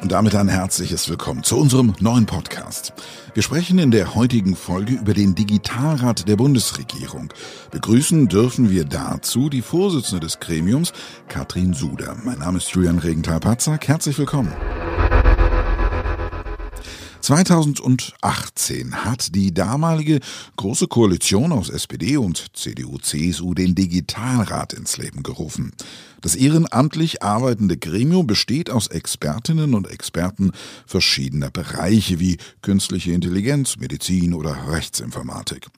Und damit ein herzliches Willkommen zu unserem neuen Podcast. Wir sprechen in der heutigen Folge über den Digitalrat der Bundesregierung. Begrüßen dürfen wir dazu die Vorsitzende des Gremiums, Katrin Suder. Mein Name ist Julian Regenthal-Patzak. Herzlich willkommen. 2018 hat die damalige Große Koalition aus SPD und CDU-CSU den Digitalrat ins Leben gerufen. Das ehrenamtlich arbeitende Gremium besteht aus Expertinnen und Experten verschiedener Bereiche wie künstliche Intelligenz, Medizin oder Rechtsinformatik.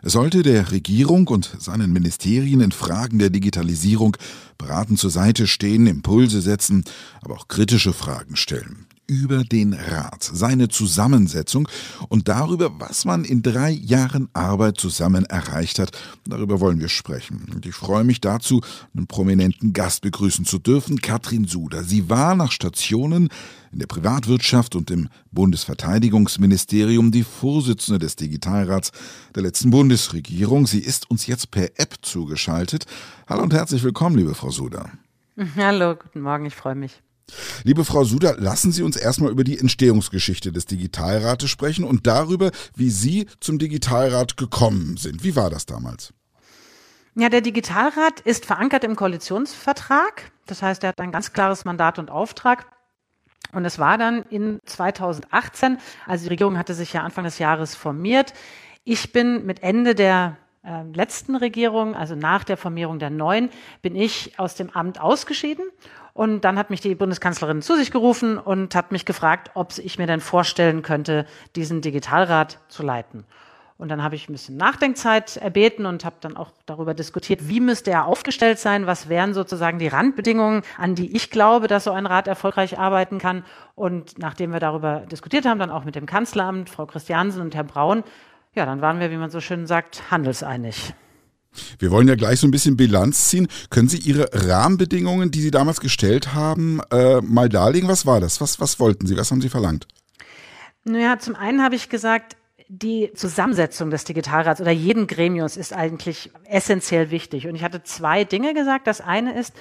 Es sollte der Regierung und seinen Ministerien in Fragen der Digitalisierung beratend zur Seite stehen, Impulse setzen, aber auch kritische Fragen stellen über den Rat, seine Zusammensetzung und darüber, was man in drei Jahren Arbeit zusammen erreicht hat. Darüber wollen wir sprechen. Und ich freue mich dazu, einen prominenten Gast begrüßen zu dürfen, Katrin Suder. Sie war nach Stationen in der Privatwirtschaft und im Bundesverteidigungsministerium die Vorsitzende des Digitalrats der letzten Bundesregierung. Sie ist uns jetzt per App zugeschaltet. Hallo und herzlich willkommen, liebe Frau Suder. Hallo, guten Morgen, ich freue mich. Liebe Frau Suder, lassen Sie uns erstmal über die Entstehungsgeschichte des Digitalrates sprechen und darüber, wie Sie zum Digitalrat gekommen sind. Wie war das damals? Ja, der Digitalrat ist verankert im Koalitionsvertrag. Das heißt, er hat ein ganz klares Mandat und Auftrag. Und es war dann in 2018, also die Regierung hatte sich ja Anfang des Jahres formiert. Ich bin mit Ende der äh, letzten Regierung, also nach der Formierung der neuen, bin ich aus dem Amt ausgeschieden und dann hat mich die Bundeskanzlerin zu sich gerufen und hat mich gefragt, ob ich mir denn vorstellen könnte, diesen Digitalrat zu leiten. Und dann habe ich ein bisschen Nachdenkzeit erbeten und habe dann auch darüber diskutiert, wie müsste er aufgestellt sein, was wären sozusagen die Randbedingungen, an die ich glaube, dass so ein Rat erfolgreich arbeiten kann. Und nachdem wir darüber diskutiert haben, dann auch mit dem Kanzleramt, Frau Christiansen und Herr Braun, ja, dann waren wir, wie man so schön sagt, handelseinig. Wir wollen ja gleich so ein bisschen Bilanz ziehen. Können Sie Ihre Rahmenbedingungen, die Sie damals gestellt haben, äh, mal darlegen? Was war das? Was, was wollten Sie? Was haben Sie verlangt? Naja, zum einen habe ich gesagt, die Zusammensetzung des Digitalrats oder jeden Gremiums ist eigentlich essentiell wichtig. Und ich hatte zwei Dinge gesagt. Das eine ist,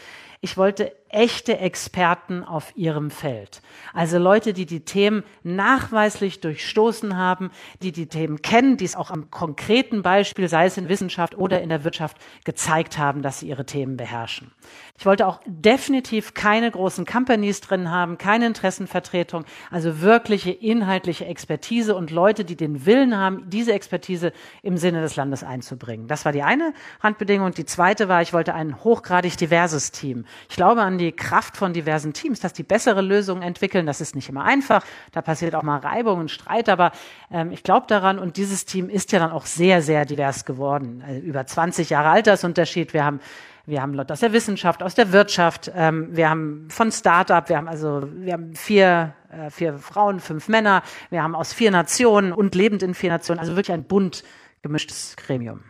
ich wollte echte Experten auf ihrem Feld. Also Leute, die die Themen nachweislich durchstoßen haben, die die Themen kennen, die es auch am konkreten Beispiel, sei es in Wissenschaft oder in der Wirtschaft, gezeigt haben, dass sie ihre Themen beherrschen. Ich wollte auch definitiv keine großen Companies drin haben, keine Interessenvertretung, also wirkliche inhaltliche Expertise und Leute, die den Willen haben, diese Expertise im Sinne des Landes einzubringen. Das war die eine Randbedingung. Die zweite war, ich wollte ein hochgradig diverses Team. Ich glaube an die Kraft von diversen Teams, dass die bessere Lösungen entwickeln. Das ist nicht immer einfach. Da passiert auch mal Reibung und Streit, aber ähm, ich glaube daran und dieses Team ist ja dann auch sehr, sehr divers geworden. Also über 20 Jahre Altersunterschied. Wir haben wir haben Leute aus der Wissenschaft, aus der Wirtschaft, ähm, wir haben von Start-up, wir haben also wir haben vier, äh, vier Frauen, fünf Männer, wir haben aus vier Nationen und lebend in vier Nationen, also wirklich ein bunt gemischtes Gremium.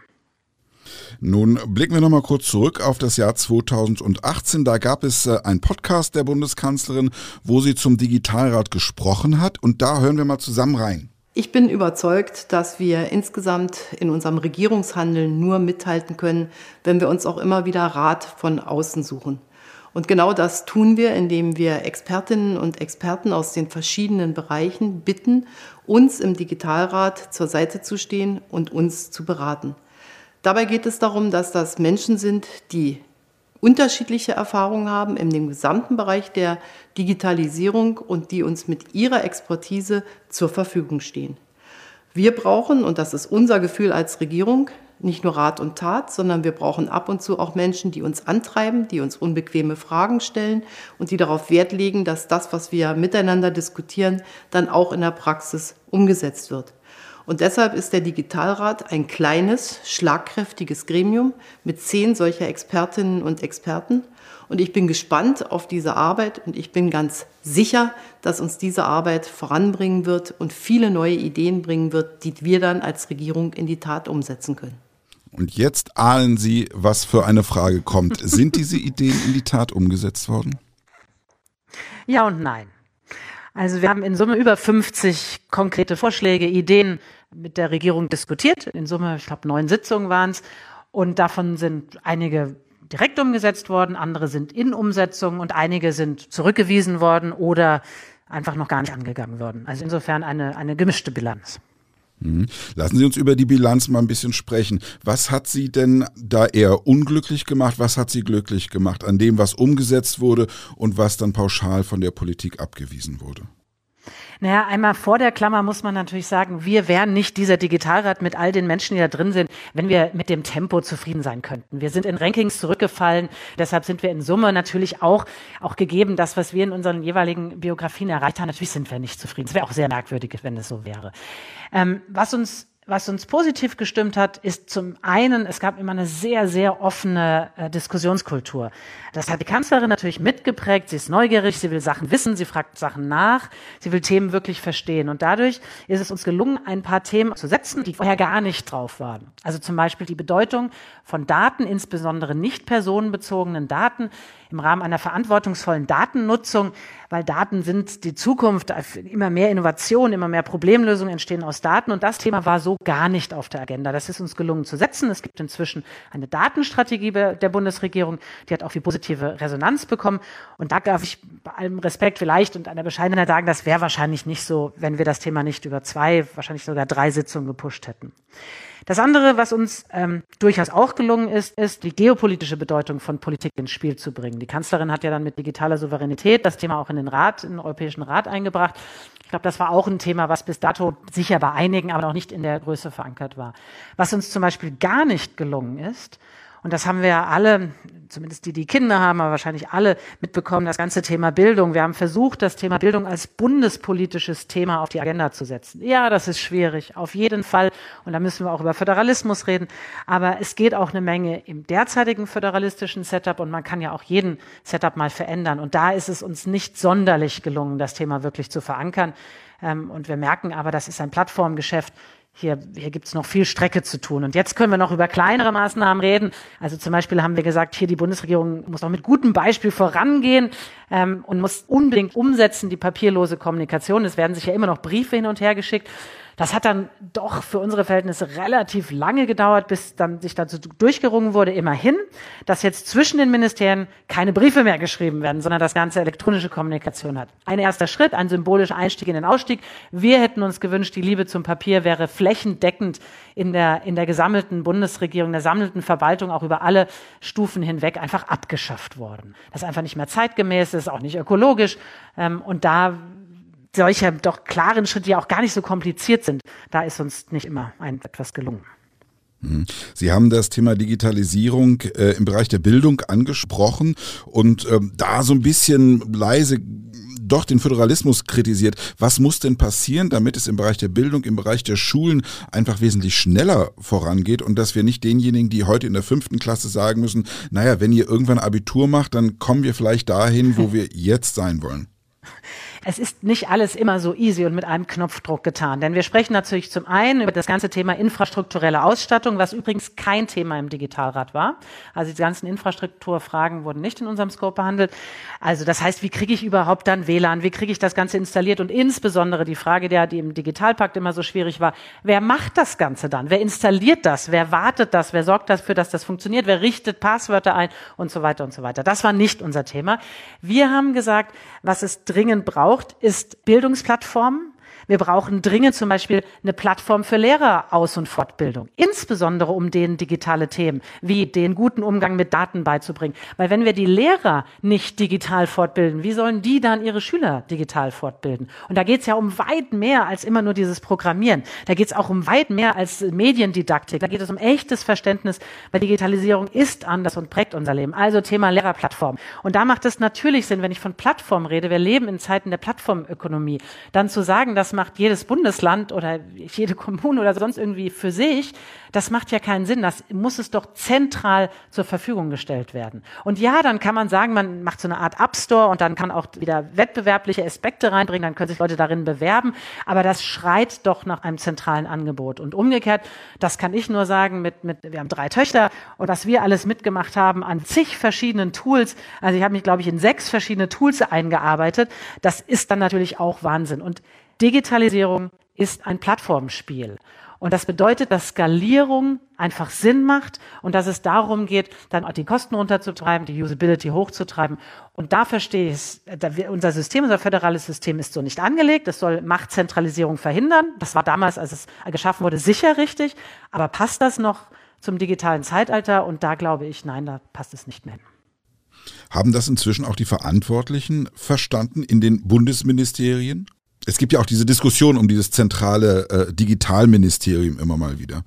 Nun blicken wir noch mal kurz zurück auf das Jahr 2018. Da gab es äh, einen Podcast der Bundeskanzlerin, wo sie zum Digitalrat gesprochen hat. Und da hören wir mal zusammen rein. Ich bin überzeugt, dass wir insgesamt in unserem Regierungshandeln nur mithalten können, wenn wir uns auch immer wieder Rat von außen suchen. Und genau das tun wir, indem wir Expertinnen und Experten aus den verschiedenen Bereichen bitten, uns im Digitalrat zur Seite zu stehen und uns zu beraten. Dabei geht es darum, dass das Menschen sind, die unterschiedliche Erfahrungen haben in dem gesamten Bereich der Digitalisierung und die uns mit ihrer Expertise zur Verfügung stehen. Wir brauchen, und das ist unser Gefühl als Regierung, nicht nur Rat und Tat, sondern wir brauchen ab und zu auch Menschen, die uns antreiben, die uns unbequeme Fragen stellen und die darauf Wert legen, dass das, was wir miteinander diskutieren, dann auch in der Praxis umgesetzt wird. Und deshalb ist der Digitalrat ein kleines, schlagkräftiges Gremium mit zehn solcher Expertinnen und Experten. Und ich bin gespannt auf diese Arbeit und ich bin ganz sicher, dass uns diese Arbeit voranbringen wird und viele neue Ideen bringen wird, die wir dann als Regierung in die Tat umsetzen können. Und jetzt ahnen Sie, was für eine Frage kommt. Sind diese Ideen in die Tat umgesetzt worden? Ja und nein. Also wir haben in Summe über 50 konkrete Vorschläge, Ideen mit der Regierung diskutiert. In Summe, ich glaube, neun Sitzungen waren es. Und davon sind einige direkt umgesetzt worden, andere sind in Umsetzung und einige sind zurückgewiesen worden oder einfach noch gar nicht angegangen worden. Also insofern eine, eine gemischte Bilanz. Mhm. Lassen Sie uns über die Bilanz mal ein bisschen sprechen. Was hat Sie denn da eher unglücklich gemacht? Was hat Sie glücklich gemacht an dem, was umgesetzt wurde und was dann pauschal von der Politik abgewiesen wurde? Naja, einmal vor der Klammer muss man natürlich sagen, wir wären nicht dieser Digitalrat mit all den Menschen, die da drin sind, wenn wir mit dem Tempo zufrieden sein könnten. Wir sind in Rankings zurückgefallen. Deshalb sind wir in Summe natürlich auch, auch gegeben, das, was wir in unseren jeweiligen Biografien erreicht haben. Natürlich sind wir nicht zufrieden. Es wäre auch sehr merkwürdig, wenn es so wäre. Ähm, was uns was uns positiv gestimmt hat, ist zum einen, es gab immer eine sehr, sehr offene äh, Diskussionskultur. Das hat die Kanzlerin natürlich mitgeprägt. Sie ist neugierig, sie will Sachen wissen, sie fragt Sachen nach, sie will Themen wirklich verstehen. Und dadurch ist es uns gelungen, ein paar Themen zu setzen, die vorher gar nicht drauf waren. Also zum Beispiel die Bedeutung von Daten, insbesondere nicht personenbezogenen Daten, im Rahmen einer verantwortungsvollen Datennutzung, weil Daten sind die Zukunft, immer mehr Innovation, immer mehr Problemlösungen entstehen aus Daten und das Thema war so gar nicht auf der Agenda. Das ist uns gelungen zu setzen. Es gibt inzwischen eine Datenstrategie der Bundesregierung, die hat auch viel positive Resonanz bekommen und da darf ich bei allem Respekt vielleicht und einer Bescheidenheit sagen, das wäre wahrscheinlich nicht so, wenn wir das Thema nicht über zwei, wahrscheinlich sogar drei Sitzungen gepusht hätten. Das andere, was uns ähm, durchaus auch gelungen ist, ist, die geopolitische Bedeutung von Politik ins Spiel zu bringen. Die Kanzlerin hat ja dann mit digitaler Souveränität das Thema auch in den Rat, in den Europäischen Rat eingebracht. Ich glaube, das war auch ein Thema, was bis dato sicher bei einigen, aber noch nicht in der Größe verankert war. Was uns zum Beispiel gar nicht gelungen ist, und das haben wir ja alle, zumindest die, die Kinder haben, aber wahrscheinlich alle mitbekommen, das ganze Thema Bildung. Wir haben versucht, das Thema Bildung als bundespolitisches Thema auf die Agenda zu setzen. Ja, das ist schwierig, auf jeden Fall. Und da müssen wir auch über Föderalismus reden. Aber es geht auch eine Menge im derzeitigen föderalistischen Setup und man kann ja auch jeden Setup mal verändern. Und da ist es uns nicht sonderlich gelungen, das Thema wirklich zu verankern. Ähm, und wir merken aber, das ist ein Plattformgeschäft hier, hier gibt's noch viel Strecke zu tun. Und jetzt können wir noch über kleinere Maßnahmen reden. Also zum Beispiel haben wir gesagt, hier die Bundesregierung muss auch mit gutem Beispiel vorangehen ähm, und muss unbedingt umsetzen die papierlose Kommunikation. Es werden sich ja immer noch Briefe hin und her geschickt. Das hat dann doch für unsere Verhältnisse relativ lange gedauert, bis dann sich dazu durchgerungen wurde, immerhin, dass jetzt zwischen den Ministerien keine Briefe mehr geschrieben werden, sondern das ganze elektronische Kommunikation hat. Ein erster Schritt, ein symbolischer Einstieg in den Ausstieg. Wir hätten uns gewünscht, die Liebe zum Papier wäre flächendeckend in der, in der gesammelten Bundesregierung, der sammelten Verwaltung auch über alle Stufen hinweg einfach abgeschafft worden. Das ist einfach nicht mehr zeitgemäß, ist auch nicht ökologisch. Ähm, und da solche doch klaren Schritte, die auch gar nicht so kompliziert sind, da ist uns nicht immer ein, etwas gelungen. Mhm. Sie haben das Thema Digitalisierung äh, im Bereich der Bildung angesprochen und ähm, da so ein bisschen leise doch den Föderalismus kritisiert. Was muss denn passieren, damit es im Bereich der Bildung, im Bereich der Schulen einfach wesentlich schneller vorangeht und dass wir nicht denjenigen, die heute in der fünften Klasse sagen müssen, naja, wenn ihr irgendwann Abitur macht, dann kommen wir vielleicht dahin, wo wir jetzt sein wollen? Es ist nicht alles immer so easy und mit einem Knopfdruck getan. Denn wir sprechen natürlich zum einen über das ganze Thema infrastrukturelle Ausstattung, was übrigens kein Thema im Digitalrat war. Also die ganzen Infrastrukturfragen wurden nicht in unserem Scope behandelt. Also das heißt, wie kriege ich überhaupt dann WLAN? Wie kriege ich das Ganze installiert? Und insbesondere die Frage, der, die im Digitalpakt immer so schwierig war, wer macht das Ganze dann? Wer installiert das? Wer wartet das? Wer sorgt dafür, dass das funktioniert? Wer richtet Passwörter ein? Und so weiter und so weiter. Das war nicht unser Thema. Wir haben gesagt, was es dringend braucht, braucht, ist Bildungsplattformen, wir brauchen dringend zum Beispiel eine Plattform für Lehreraus- und Fortbildung, insbesondere um denen digitale Themen wie den guten Umgang mit Daten beizubringen. Weil wenn wir die Lehrer nicht digital fortbilden, wie sollen die dann ihre Schüler digital fortbilden? Und da geht es ja um weit mehr als immer nur dieses Programmieren. Da geht es auch um weit mehr als Mediendidaktik. Da geht es um echtes Verständnis, weil Digitalisierung ist anders und prägt unser Leben. Also Thema Lehrerplattform. Und da macht es natürlich Sinn, wenn ich von Plattform rede, wir leben in Zeiten der Plattformökonomie, dann zu sagen, dass macht jedes Bundesland oder jede Kommune oder sonst irgendwie für sich, das macht ja keinen Sinn. Das muss es doch zentral zur Verfügung gestellt werden. Und ja, dann kann man sagen, man macht so eine Art App Store und dann kann auch wieder wettbewerbliche Aspekte reinbringen, dann können sich Leute darin bewerben. Aber das schreit doch nach einem zentralen Angebot. Und umgekehrt, das kann ich nur sagen, mit, mit, wir haben drei Töchter und was wir alles mitgemacht haben an zig verschiedenen Tools. Also ich habe mich, glaube ich, in sechs verschiedene Tools eingearbeitet. Das ist dann natürlich auch Wahnsinn. Und Digitalisierung ist ein Plattformspiel. Und das bedeutet, dass Skalierung einfach Sinn macht und dass es darum geht, dann auch die Kosten runterzutreiben, die Usability hochzutreiben. Und da verstehe ich es, unser System, unser föderales System ist so nicht angelegt. Es soll Machtzentralisierung verhindern. Das war damals, als es geschaffen wurde, sicher richtig. Aber passt das noch zum digitalen Zeitalter? Und da glaube ich, nein, da passt es nicht mehr hin. Haben das inzwischen auch die Verantwortlichen verstanden in den Bundesministerien? Es gibt ja auch diese Diskussion um dieses zentrale äh, Digitalministerium immer mal wieder.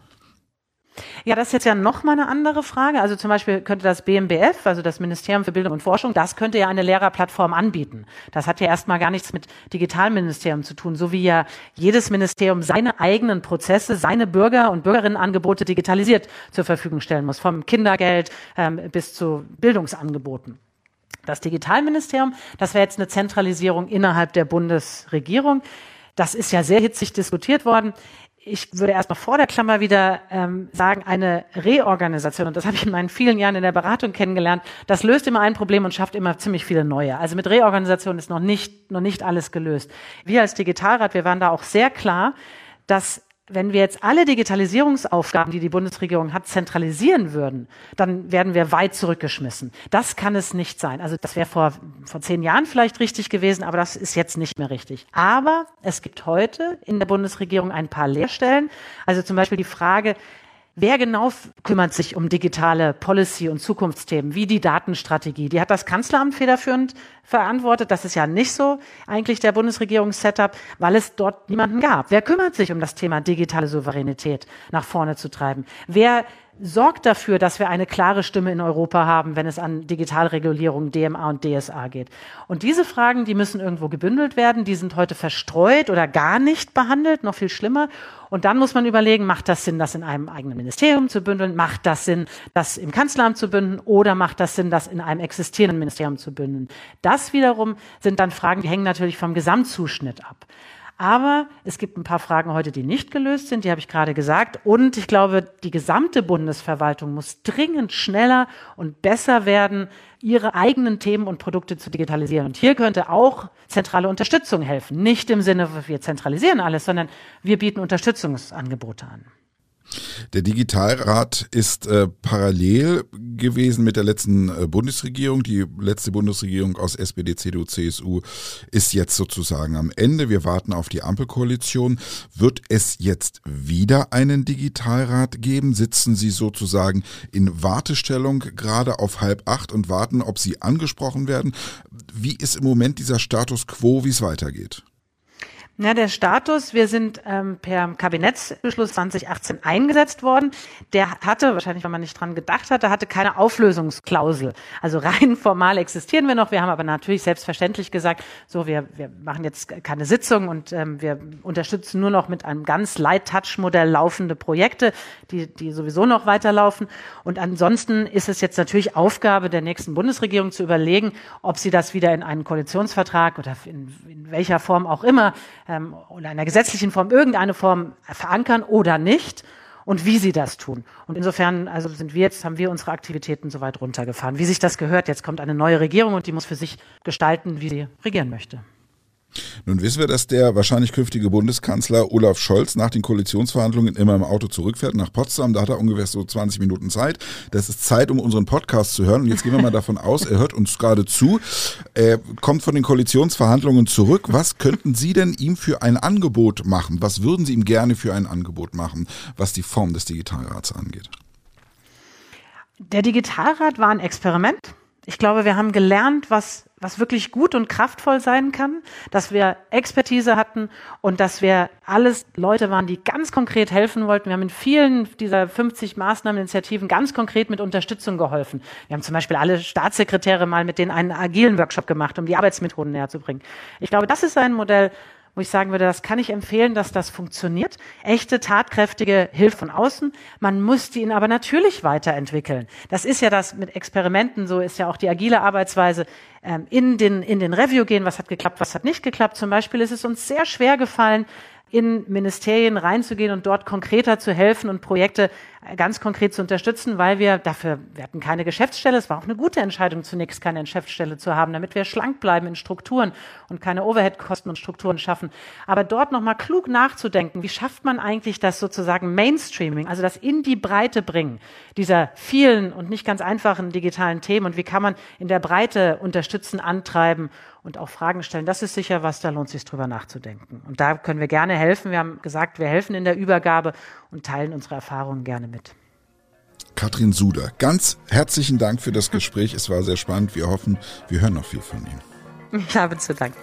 Ja, das ist jetzt ja noch mal eine andere Frage. Also zum Beispiel könnte das BMBF, also das Ministerium für Bildung und Forschung, das könnte ja eine Lehrerplattform anbieten. Das hat ja erstmal gar nichts mit Digitalministerium zu tun, so wie ja jedes Ministerium seine eigenen Prozesse, seine Bürger- und Bürgerinnenangebote digitalisiert zur Verfügung stellen muss, vom Kindergeld ähm, bis zu Bildungsangeboten. Das Digitalministerium, das wäre jetzt eine Zentralisierung innerhalb der Bundesregierung. Das ist ja sehr hitzig diskutiert worden. Ich würde erstmal vor der Klammer wieder ähm, sagen, eine Reorganisation, und das habe ich in meinen vielen Jahren in der Beratung kennengelernt, das löst immer ein Problem und schafft immer ziemlich viele neue. Also mit Reorganisation ist noch nicht, noch nicht alles gelöst. Wir als Digitalrat, wir waren da auch sehr klar, dass wenn wir jetzt alle Digitalisierungsaufgaben, die die Bundesregierung hat, zentralisieren würden, dann werden wir weit zurückgeschmissen. Das kann es nicht sein. Also das wäre vor, vor zehn Jahren vielleicht richtig gewesen, aber das ist jetzt nicht mehr richtig. Aber es gibt heute in der Bundesregierung ein paar Leerstellen. Also zum Beispiel die Frage, Wer genau kümmert sich um digitale Policy und Zukunftsthemen, wie die Datenstrategie? Die hat das Kanzleramt federführend verantwortet. Das ist ja nicht so eigentlich der Bundesregierungs-Setup, weil es dort niemanden gab. Wer kümmert sich um das Thema digitale Souveränität nach vorne zu treiben? Wer sorgt dafür, dass wir eine klare Stimme in Europa haben, wenn es an Digitalregulierung, DMA und DSA geht. Und diese Fragen, die müssen irgendwo gebündelt werden, die sind heute verstreut oder gar nicht behandelt, noch viel schlimmer. Und dann muss man überlegen, macht das Sinn, das in einem eigenen Ministerium zu bündeln? Macht das Sinn, das im Kanzleramt zu bündeln? Oder macht das Sinn, das in einem existierenden Ministerium zu bündeln? Das wiederum sind dann Fragen, die hängen natürlich vom Gesamtzuschnitt ab. Aber es gibt ein paar Fragen heute, die nicht gelöst sind, die habe ich gerade gesagt. Und ich glaube, die gesamte Bundesverwaltung muss dringend schneller und besser werden, ihre eigenen Themen und Produkte zu digitalisieren. Und hier könnte auch zentrale Unterstützung helfen. Nicht im Sinne, wir zentralisieren alles, sondern wir bieten Unterstützungsangebote an. Der Digitalrat ist äh, parallel gewesen mit der letzten äh, Bundesregierung. Die letzte Bundesregierung aus SPD, CDU, CSU ist jetzt sozusagen am Ende. Wir warten auf die Ampelkoalition. Wird es jetzt wieder einen Digitalrat geben? Sitzen Sie sozusagen in Wartestellung gerade auf halb acht und warten, ob Sie angesprochen werden? Wie ist im Moment dieser Status quo, wie es weitergeht? Ja, der Status, wir sind ähm, per Kabinettsbeschluss 2018 eingesetzt worden. Der hatte, wahrscheinlich weil man nicht dran gedacht hatte, hatte keine Auflösungsklausel. Also rein formal existieren wir noch. Wir haben aber natürlich selbstverständlich gesagt, so, wir, wir machen jetzt keine Sitzung und ähm, wir unterstützen nur noch mit einem ganz Light-Touch-Modell laufende Projekte, die, die sowieso noch weiterlaufen. Und ansonsten ist es jetzt natürlich Aufgabe der nächsten Bundesregierung zu überlegen, ob sie das wieder in einen Koalitionsvertrag oder in, in welcher Form auch immer ähm, oder einer gesetzlichen Form irgendeine Form verankern oder nicht und wie sie das tun. Und insofern, also sind wir jetzt, haben wir unsere Aktivitäten soweit runtergefahren, wie sich das gehört. Jetzt kommt eine neue Regierung und die muss für sich gestalten, wie sie regieren möchte. Nun wissen wir, dass der wahrscheinlich künftige Bundeskanzler Olaf Scholz nach den Koalitionsverhandlungen immer im Auto zurückfährt nach Potsdam. Da hat er ungefähr so 20 Minuten Zeit. Das ist Zeit, um unseren Podcast zu hören. Und jetzt gehen wir mal davon aus, er hört uns gerade zu. Er kommt von den Koalitionsverhandlungen zurück. Was könnten Sie denn ihm für ein Angebot machen? Was würden Sie ihm gerne für ein Angebot machen, was die Form des Digitalrats angeht? Der Digitalrat war ein Experiment. Ich glaube, wir haben gelernt, was, was wirklich gut und kraftvoll sein kann, dass wir Expertise hatten und dass wir alles Leute waren, die ganz konkret helfen wollten. Wir haben in vielen dieser 50 Maßnahmeninitiativen ganz konkret mit Unterstützung geholfen. Wir haben zum Beispiel alle Staatssekretäre mal mit denen einen agilen Workshop gemacht, um die Arbeitsmethoden näher zu bringen. Ich glaube, das ist ein Modell, wo ich sagen würde, das kann ich empfehlen, dass das funktioniert. Echte, tatkräftige Hilfe von außen. Man muss die ihn aber natürlich weiterentwickeln. Das ist ja das mit Experimenten, so ist ja auch die agile Arbeitsweise, ähm, in, den, in den Review gehen, was hat geklappt, was hat nicht geklappt. Zum Beispiel ist es uns sehr schwer gefallen, in Ministerien reinzugehen und dort konkreter zu helfen und Projekte ganz konkret zu unterstützen, weil wir dafür, wir hatten keine Geschäftsstelle, es war auch eine gute Entscheidung, zunächst keine Geschäftsstelle zu haben, damit wir schlank bleiben in Strukturen und keine Overhead-Kosten und Strukturen schaffen. Aber dort nochmal klug nachzudenken, wie schafft man eigentlich das sozusagen Mainstreaming, also das in die Breite bringen dieser vielen und nicht ganz einfachen digitalen Themen und wie kann man in der Breite unterstützen, antreiben und auch Fragen stellen. Das ist sicher was, da lohnt es sich drüber nachzudenken. Und da können wir gerne helfen. Wir haben gesagt, wir helfen in der Übergabe und teilen unsere Erfahrungen gerne mit. Katrin Suder, ganz herzlichen Dank für das Gespräch. Es war sehr spannend. Wir hoffen, wir hören noch viel von Ihnen. Ich habe zu danken.